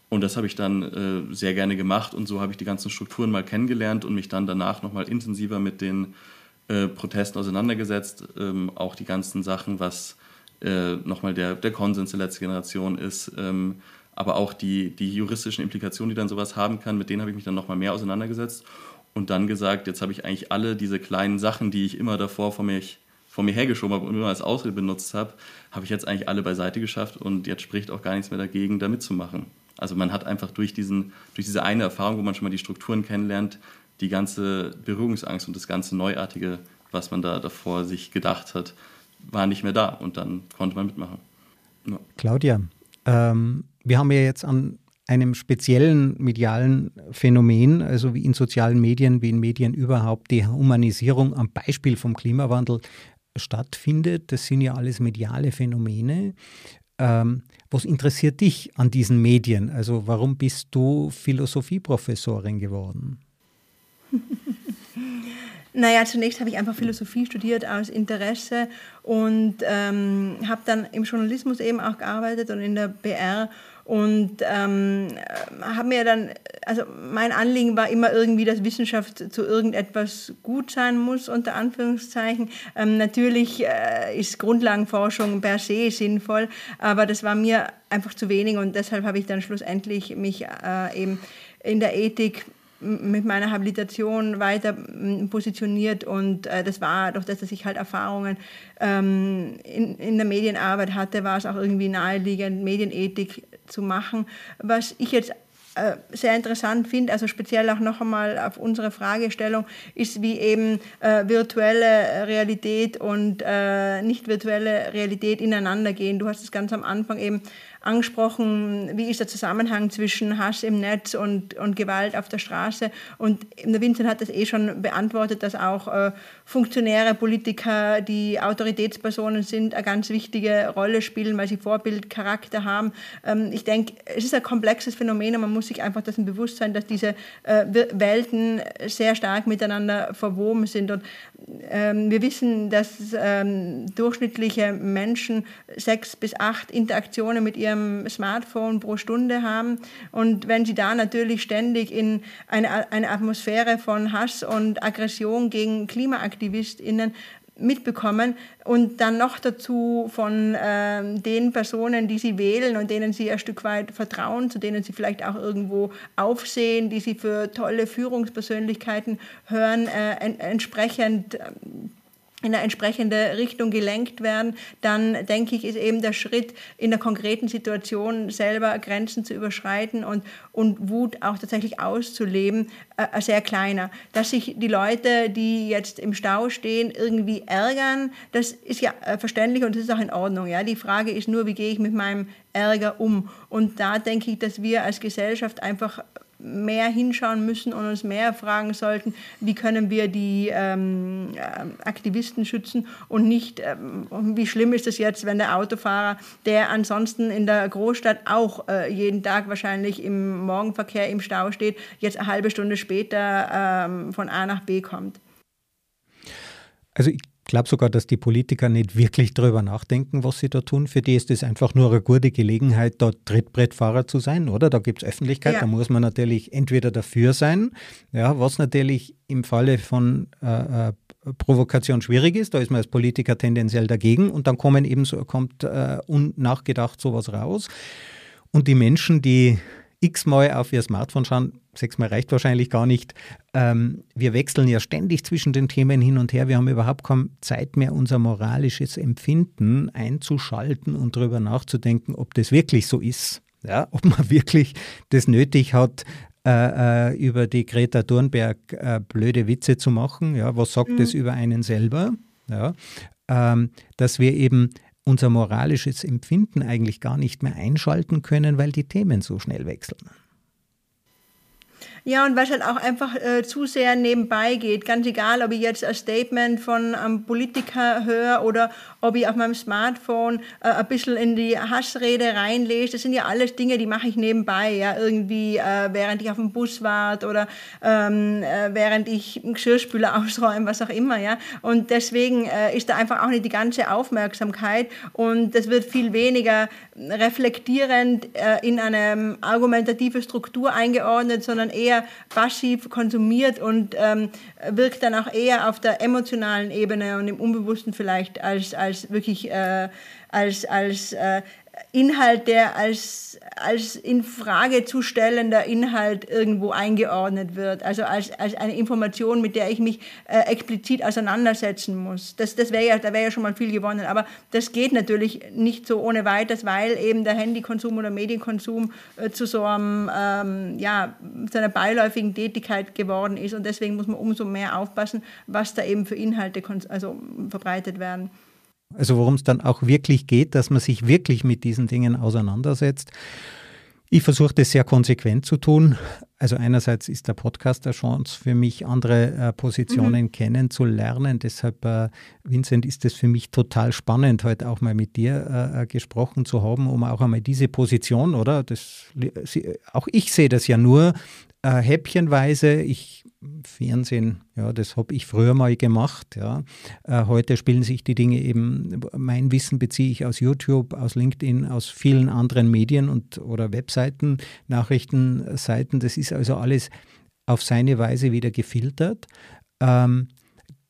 Und das habe ich dann äh, sehr gerne gemacht und so habe ich die ganzen Strukturen mal kennengelernt und mich dann danach nochmal intensiver mit den äh, Protesten auseinandergesetzt. Ähm, auch die ganzen Sachen, was äh, nochmal der, der Konsens der letzten Generation ist, ähm, aber auch die, die juristischen Implikationen, die dann sowas haben kann, mit denen habe ich mich dann nochmal mehr auseinandergesetzt und dann gesagt, jetzt habe ich eigentlich alle diese kleinen Sachen, die ich immer davor vor, mich, vor mir hergeschoben habe und immer als Ausrede benutzt habe, habe ich jetzt eigentlich alle beiseite geschafft und jetzt spricht auch gar nichts mehr dagegen, da mitzumachen. Also man hat einfach durch, diesen, durch diese eine Erfahrung, wo man schon mal die Strukturen kennenlernt, die ganze Berührungsangst und das ganze Neuartige, was man da davor sich gedacht hat, war nicht mehr da und dann konnte man mitmachen. Ja. Claudia, ähm, wir haben ja jetzt an einem speziellen medialen Phänomen, also wie in sozialen Medien, wie in Medien überhaupt, die Humanisierung am Beispiel vom Klimawandel stattfindet. Das sind ja alles mediale Phänomene. Ähm, was interessiert dich an diesen Medien? Also warum bist du Philosophieprofessorin geworden? Naja, zunächst habe ich einfach Philosophie studiert aus Interesse und ähm, habe dann im Journalismus eben auch gearbeitet und in der BR und ähm, habe mir dann, also mein Anliegen war immer irgendwie, dass Wissenschaft zu irgendetwas gut sein muss, unter Anführungszeichen. Ähm, natürlich äh, ist Grundlagenforschung per se sinnvoll, aber das war mir einfach zu wenig und deshalb habe ich dann schlussendlich mich äh, eben in der Ethik mit meiner Habilitation weiter positioniert und äh, das war doch das, dass ich halt Erfahrungen ähm, in, in der Medienarbeit hatte, war es auch irgendwie naheliegend, Medienethik zu machen. Was ich jetzt äh, sehr interessant finde, also speziell auch noch einmal auf unsere Fragestellung, ist, wie eben äh, virtuelle Realität und äh, nicht virtuelle Realität ineinander gehen. Du hast es ganz am Anfang eben angesprochen, wie ist der Zusammenhang zwischen Hass im Netz und, und Gewalt auf der Straße. Und der Vincent hat das eh schon beantwortet, dass auch äh, Funktionäre, Politiker, die Autoritätspersonen sind, eine ganz wichtige Rolle spielen, weil sie Vorbildcharakter haben. Ähm, ich denke, es ist ein komplexes Phänomen und man muss sich einfach dessen bewusst sein, dass diese äh, Welten sehr stark miteinander verwoben sind. Und wir wissen, dass ähm, durchschnittliche Menschen sechs bis acht Interaktionen mit ihrem Smartphone pro Stunde haben. Und wenn sie da natürlich ständig in eine, eine Atmosphäre von Hass und Aggression gegen KlimaaktivistInnen mitbekommen und dann noch dazu von äh, den Personen, die sie wählen und denen sie ein Stück weit vertrauen, zu denen sie vielleicht auch irgendwo aufsehen, die sie für tolle Führungspersönlichkeiten hören, äh, en entsprechend äh, in eine entsprechende Richtung gelenkt werden, dann denke ich, ist eben der Schritt in der konkreten Situation selber Grenzen zu überschreiten und, und Wut auch tatsächlich auszuleben, äh, sehr kleiner. Dass sich die Leute, die jetzt im Stau stehen, irgendwie ärgern, das ist ja äh, verständlich und das ist auch in Ordnung. Ja? Die Frage ist nur, wie gehe ich mit meinem Ärger um? Und da denke ich, dass wir als Gesellschaft einfach mehr hinschauen müssen und uns mehr fragen sollten, wie können wir die ähm, äh, Aktivisten schützen und nicht, ähm, wie schlimm ist es jetzt, wenn der Autofahrer, der ansonsten in der Großstadt auch äh, jeden Tag wahrscheinlich im Morgenverkehr im Stau steht, jetzt eine halbe Stunde später ähm, von A nach B kommt. Also ich glaube sogar, dass die Politiker nicht wirklich darüber nachdenken, was sie da tun. Für die ist es einfach nur eine gute Gelegenheit, dort Trittbrettfahrer zu sein, oder? Da gibt es Öffentlichkeit, ja. da muss man natürlich entweder dafür sein, ja, was natürlich im Falle von äh, äh, Provokation schwierig ist, da ist man als Politiker tendenziell dagegen und dann kommen eben so, kommt äh, unnachgedacht sowas raus. Und die Menschen, die x-mal auf ihr Smartphone schauen, sechsmal reicht wahrscheinlich gar nicht. Ähm, wir wechseln ja ständig zwischen den Themen hin und her. Wir haben überhaupt keine Zeit mehr, unser moralisches Empfinden einzuschalten und darüber nachzudenken, ob das wirklich so ist. Ja, ob man wirklich das nötig hat, äh, äh, über die Greta Thunberg äh, blöde Witze zu machen. Ja, was sagt mhm. das über einen selber? Ja, ähm, dass wir eben unser moralisches Empfinden eigentlich gar nicht mehr einschalten können, weil die Themen so schnell wechseln. Ja, und was halt auch einfach äh, zu sehr nebenbei geht. Ganz egal, ob ich jetzt ein Statement von einem Politiker höre oder ob ich auf meinem Smartphone äh, ein bisschen in die Hassrede reinlese. Das sind ja alles Dinge, die mache ich nebenbei. Ja, irgendwie äh, während ich auf dem Bus warte oder ähm, äh, während ich einen Geschirrspüler ausräume, was auch immer. Ja. Und deswegen äh, ist da einfach auch nicht die ganze Aufmerksamkeit und das wird viel weniger reflektierend äh, in eine argumentative Struktur eingeordnet, sondern eher eher passiv konsumiert und ähm, wirkt dann auch eher auf der emotionalen Ebene und im Unbewussten vielleicht als, als wirklich äh, als, als äh, Inhalt, der als, als in Frage zu stellender Inhalt irgendwo eingeordnet wird. Also als, als eine Information, mit der ich mich äh, explizit auseinandersetzen muss. Das, das wäre ja, da wäre ja schon mal viel gewonnen. Aber das geht natürlich nicht so ohne weiteres, weil eben der Handykonsum oder Medienkonsum äh, zu so, einem, ähm, ja, zu einer beiläufigen Tätigkeit geworden ist. Und deswegen muss man umso mehr aufpassen, was da eben für Inhalte also, verbreitet werden. Also worum es dann auch wirklich geht, dass man sich wirklich mit diesen Dingen auseinandersetzt. Ich versuche das sehr konsequent zu tun. Also einerseits ist der Podcast eine Chance für mich, andere äh, Positionen mhm. kennenzulernen. Deshalb, äh, Vincent, ist es für mich total spannend, heute auch mal mit dir äh, äh gesprochen zu haben, um auch einmal diese Position, oder? Das, auch ich sehe das ja nur äh, häppchenweise. Ich Fernsehen, ja, das habe ich früher mal gemacht. Ja. Äh, heute spielen sich die Dinge eben, mein Wissen beziehe ich aus YouTube, aus LinkedIn, aus vielen anderen Medien und oder Webseiten, Nachrichtenseiten. Das ist also alles auf seine Weise wieder gefiltert. Ähm,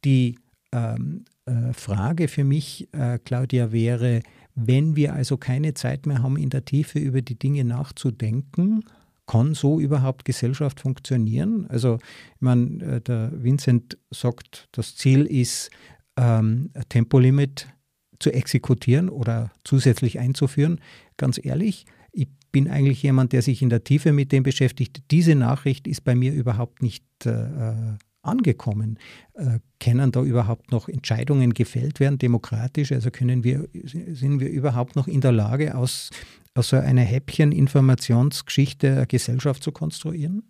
die ähm, äh, Frage für mich, äh, Claudia, wäre, wenn wir also keine Zeit mehr haben, in der Tiefe über die Dinge nachzudenken, kann so überhaupt Gesellschaft funktionieren? Also, ich meine, äh, der Vincent sagt, das Ziel ist, ähm, ein Tempolimit zu exekutieren oder zusätzlich einzuführen. Ganz ehrlich, ich bin eigentlich jemand, der sich in der Tiefe mit dem beschäftigt. Diese Nachricht ist bei mir überhaupt nicht äh, äh angekommen. Äh, können da überhaupt noch Entscheidungen gefällt werden, demokratisch? Also können wir, sind wir überhaupt noch in der Lage, aus also eine Häppchen-Informationsgeschichte eine Gesellschaft zu konstruieren?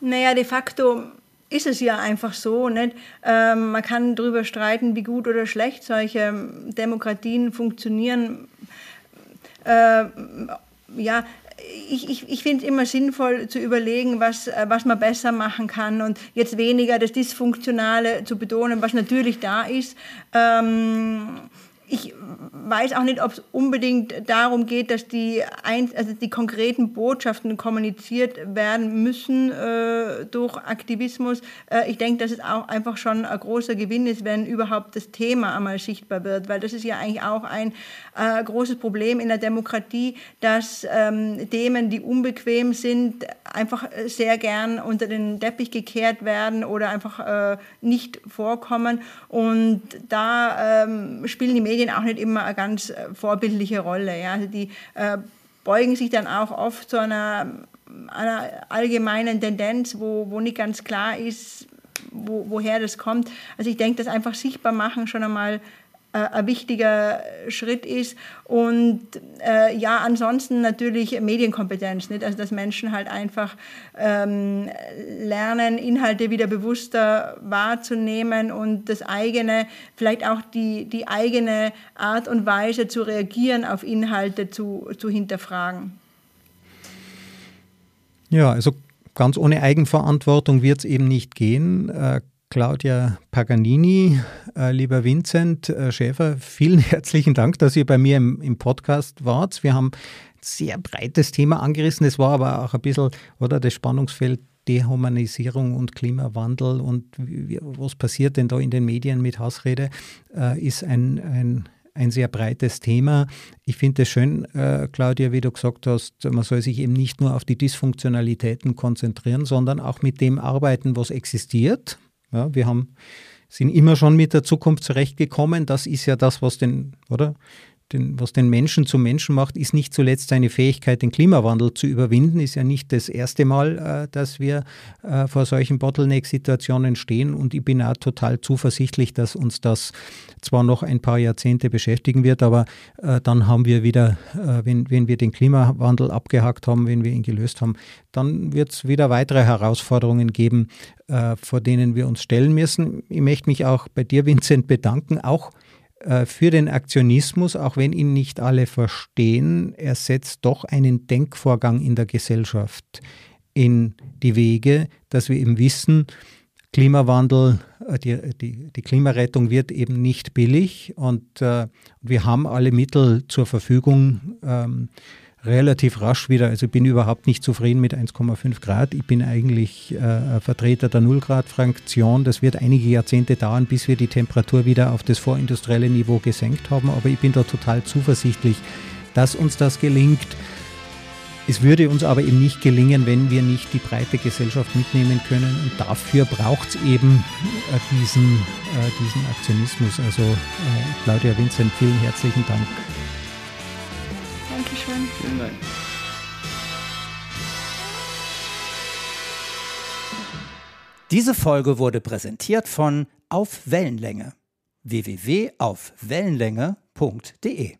Naja, de facto ist es ja einfach so. Nicht? Ähm, man kann darüber streiten, wie gut oder schlecht solche Demokratien funktionieren. Äh, ja, ich, ich, ich finde immer sinnvoll zu überlegen, was, was man besser machen kann und jetzt weniger das Dysfunktionale zu betonen, was natürlich da ist. Ähm, ich weiß auch nicht, ob es unbedingt darum geht, dass die, ein, also die konkreten Botschaften kommuniziert werden müssen äh, durch Aktivismus. Äh, ich denke, dass es auch einfach schon ein großer Gewinn ist, wenn überhaupt das Thema einmal sichtbar wird, weil das ist ja eigentlich auch ein äh, großes Problem in der Demokratie, dass ähm, Themen, die unbequem sind, einfach sehr gern unter den Teppich gekehrt werden oder einfach äh, nicht vorkommen. Und da ähm, spielen die Medien auch nicht immer eine ganz äh, vorbildliche Rolle. Ja? Also die äh, beugen sich dann auch oft zu einer, einer allgemeinen Tendenz, wo, wo nicht ganz klar ist, wo, woher das kommt. Also ich denke, das einfach sichtbar machen schon einmal ein wichtiger Schritt ist. Und äh, ja, ansonsten natürlich Medienkompetenz, nicht? also dass Menschen halt einfach ähm, lernen, Inhalte wieder bewusster wahrzunehmen und das eigene, vielleicht auch die, die eigene Art und Weise zu reagieren auf Inhalte zu, zu hinterfragen. Ja, also ganz ohne Eigenverantwortung wird es eben nicht gehen. Äh, Claudia Paganini, äh, lieber Vincent äh, Schäfer, vielen herzlichen Dank, dass ihr bei mir im, Podcast wart. Wir haben ein sehr breites Thema angerissen. Es war aber auch ein bisschen, oder das Spannungsfeld Dehumanisierung und Klimawandel und was passiert denn da in den Medien mit Hassrede, äh, ist ein, ein, ein sehr breites Thema. Ich finde es schön, Claudia, wie du gesagt hast, man soll sich eben nicht nur auf die Dysfunktionalitäten konzentrieren, sondern auch mit dem arbeiten, was existiert ja, wir haben, sind immer schon mit der Zukunft zurechtgekommen. Das ist ja das, was den, oder? Den, was den Menschen zum Menschen macht, ist nicht zuletzt seine Fähigkeit, den Klimawandel zu überwinden. Ist ja nicht das erste Mal, äh, dass wir äh, vor solchen Bottleneck-Situationen stehen. Und ich bin auch total zuversichtlich, dass uns das zwar noch ein paar Jahrzehnte beschäftigen wird, aber äh, dann haben wir wieder, äh, wenn, wenn wir den Klimawandel abgehakt haben, wenn wir ihn gelöst haben, dann wird es wieder weitere Herausforderungen geben, äh, vor denen wir uns stellen müssen. Ich möchte mich auch bei dir, Vincent, bedanken, auch für den Aktionismus, auch wenn ihn nicht alle verstehen, er setzt doch einen Denkvorgang in der Gesellschaft in die Wege, dass wir eben wissen, Klimawandel, äh, die, die, die Klimarettung wird eben nicht billig und äh, wir haben alle Mittel zur Verfügung. Ähm, relativ rasch wieder. Also ich bin überhaupt nicht zufrieden mit 1,5 Grad. Ich bin eigentlich äh, Vertreter der 0 Grad Fraktion. Das wird einige Jahrzehnte dauern, bis wir die Temperatur wieder auf das vorindustrielle Niveau gesenkt haben. Aber ich bin da total zuversichtlich, dass uns das gelingt. Es würde uns aber eben nicht gelingen, wenn wir nicht die breite Gesellschaft mitnehmen können. Und dafür braucht es eben äh, diesen, äh, diesen Aktionismus. Also äh, Claudia Vincent, vielen herzlichen Dank. Dankeschön. Vielen Dank. Diese Folge wurde präsentiert von Auf Wellenlänge www.aufwellenlänge.de